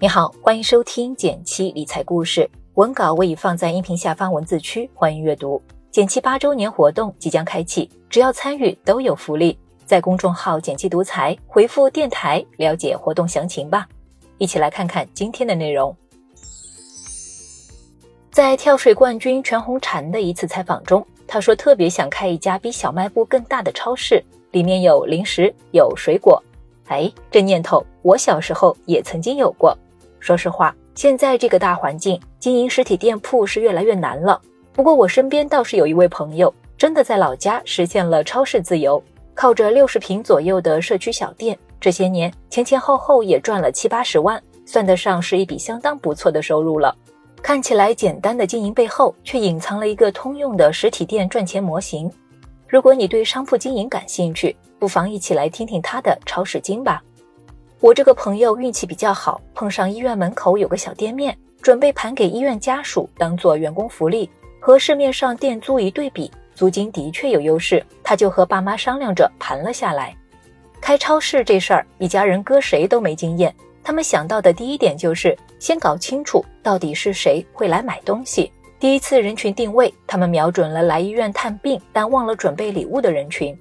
你好，欢迎收听减七理财故事，文稿我已放在音频下方文字区，欢迎阅读。减七八周年活动即将开启，只要参与都有福利。在公众号“减七独裁回复“电台”了解活动详情吧。一起来看看今天的内容。在跳水冠军全红婵的一次采访中，他说特别想开一家比小卖部更大的超市，里面有零食，有水果。哎，这念头我小时候也曾经有过。说实话，现在这个大环境，经营实体店铺是越来越难了。不过我身边倒是有一位朋友，真的在老家实现了超市自由，靠着六十平左右的社区小店，这些年前前后后也赚了七八十万，算得上是一笔相当不错的收入了。看起来简单的经营背后，却隐藏了一个通用的实体店赚钱模型。如果你对商铺经营感兴趣，不妨一起来听听他的超市经吧。我这个朋友运气比较好，碰上医院门口有个小店面，准备盘给医院家属当做员工福利。和市面上店租一对比，租金的确有优势，他就和爸妈商量着盘了下来。开超市这事儿，一家人搁谁都没经验，他们想到的第一点就是先搞清楚到底是谁会来买东西。第一次人群定位，他们瞄准了来医院探病但忘了准备礼物的人群。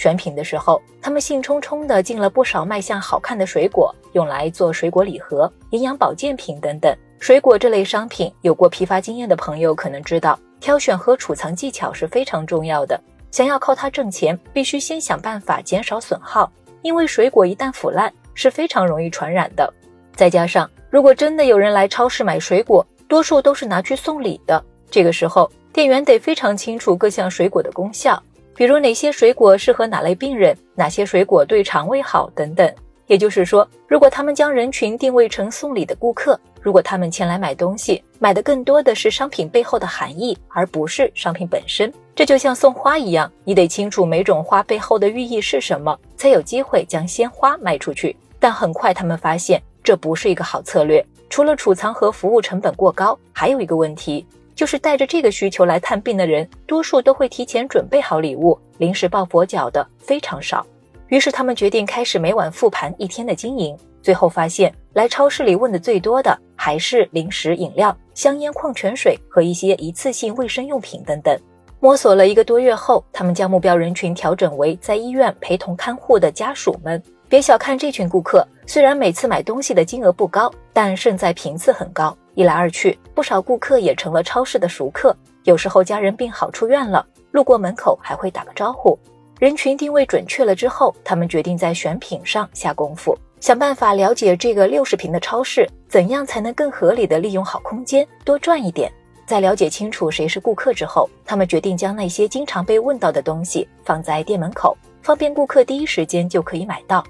选品的时候，他们兴冲冲地进了不少卖相好看的水果，用来做水果礼盒、营养保健品等等。水果这类商品，有过批发经验的朋友可能知道，挑选和储藏技巧是非常重要的。想要靠它挣钱，必须先想办法减少损耗，因为水果一旦腐烂是非常容易传染的。再加上，如果真的有人来超市买水果，多数都是拿去送礼的，这个时候店员得非常清楚各项水果的功效。比如哪些水果适合哪类病人，哪些水果对肠胃好等等。也就是说，如果他们将人群定位成送礼的顾客，如果他们前来买东西，买的更多的是商品背后的含义，而不是商品本身。这就像送花一样，你得清楚每种花背后的寓意是什么，才有机会将鲜花卖出去。但很快他们发现这不是一个好策略，除了储藏和服务成本过高，还有一个问题。就是带着这个需求来探病的人，多数都会提前准备好礼物，临时抱佛脚的非常少。于是他们决定开始每晚复盘一天的经营，最后发现来超市里问的最多的还是零食、饮料、香烟、矿泉水和一些一次性卫生用品等等。摸索了一个多月后，他们将目标人群调整为在医院陪同看护的家属们。别小看这群顾客，虽然每次买东西的金额不高，但胜在频次很高。一来二去，不少顾客也成了超市的熟客。有时候家人病好出院了，路过门口还会打个招呼。人群定位准确了之后，他们决定在选品上下功夫，想办法了解这个六十平的超市怎样才能更合理的利用好空间，多赚一点。在了解清楚谁是顾客之后，他们决定将那些经常被问到的东西放在店门口，方便顾客第一时间就可以买到。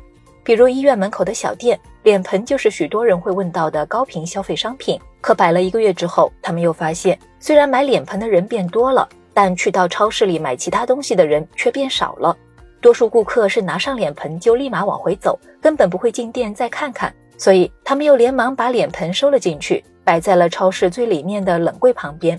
比如医院门口的小店，脸盆就是许多人会问到的高频消费商品。可摆了一个月之后，他们又发现，虽然买脸盆的人变多了，但去到超市里买其他东西的人却变少了。多数顾客是拿上脸盆就立马往回走，根本不会进店再看看。所以他们又连忙把脸盆收了进去，摆在了超市最里面的冷柜旁边。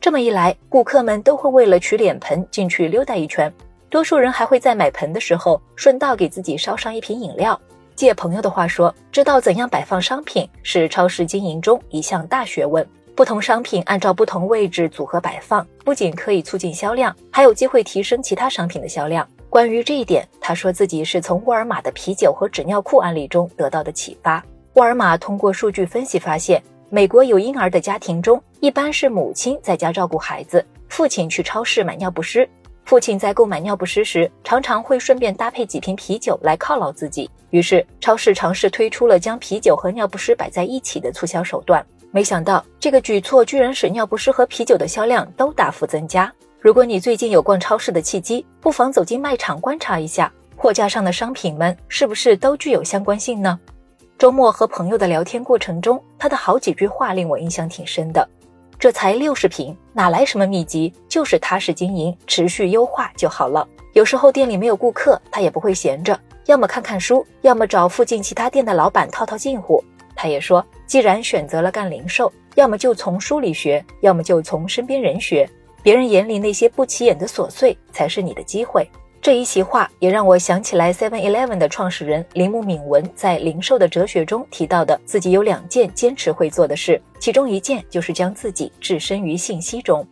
这么一来，顾客们都会为了取脸盆进去溜达一圈。多数人还会在买盆的时候顺道给自己烧上一瓶饮料。借朋友的话说，知道怎样摆放商品是超市经营中一项大学问。不同商品按照不同位置组合摆放，不仅可以促进销量，还有机会提升其他商品的销量。关于这一点，他说自己是从沃尔玛的啤酒和纸尿裤案例中得到的启发。沃尔玛通过数据分析发现，美国有婴儿的家庭中，一般是母亲在家照顾孩子，父亲去超市买尿不湿。父亲在购买尿不湿时，常常会顺便搭配几瓶啤酒来犒劳自己。于是，超市尝试推出了将啤酒和尿不湿摆在一起的促销手段。没想到，这个举措居然使尿不湿和啤酒的销量都大幅增加。如果你最近有逛超市的契机，不妨走进卖场观察一下，货架上的商品们是不是都具有相关性呢？周末和朋友的聊天过程中，他的好几句话令我印象挺深的。这才六十平，哪来什么秘籍？就是踏实经营，持续优化就好了。有时候店里没有顾客，他也不会闲着，要么看看书，要么找附近其他店的老板套套近乎。他也说，既然选择了干零售，要么就从书里学，要么就从身边人学。别人眼里那些不起眼的琐碎，才是你的机会。这一席话也让我想起来 Seven Eleven 的创始人铃木敏文在零售的哲学中提到的，自己有两件坚持会做的事，其中一件就是将自己置身于信息中。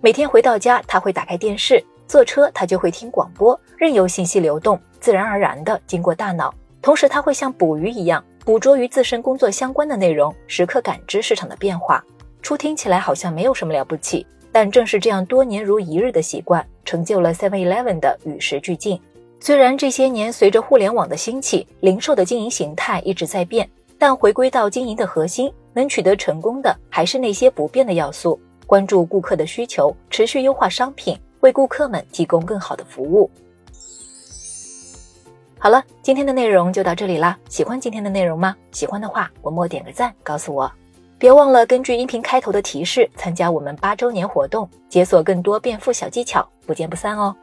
每天回到家，他会打开电视；坐车，他就会听广播，任由信息流动，自然而然地经过大脑。同时，他会像捕鱼一样，捕捉与自身工作相关的内容，时刻感知市场的变化。初听起来好像没有什么了不起。但正是这样多年如一日的习惯，成就了 Seven Eleven 的与时俱进。虽然这些年随着互联网的兴起，零售的经营形态一直在变，但回归到经营的核心，能取得成功的还是那些不变的要素：关注顾客的需求，持续优化商品，为顾客们提供更好的服务。好了，今天的内容就到这里啦。喜欢今天的内容吗？喜欢的话，默默点个赞，告诉我。别忘了根据音频开头的提示参加我们八周年活动，解锁更多变富小技巧，不见不散哦。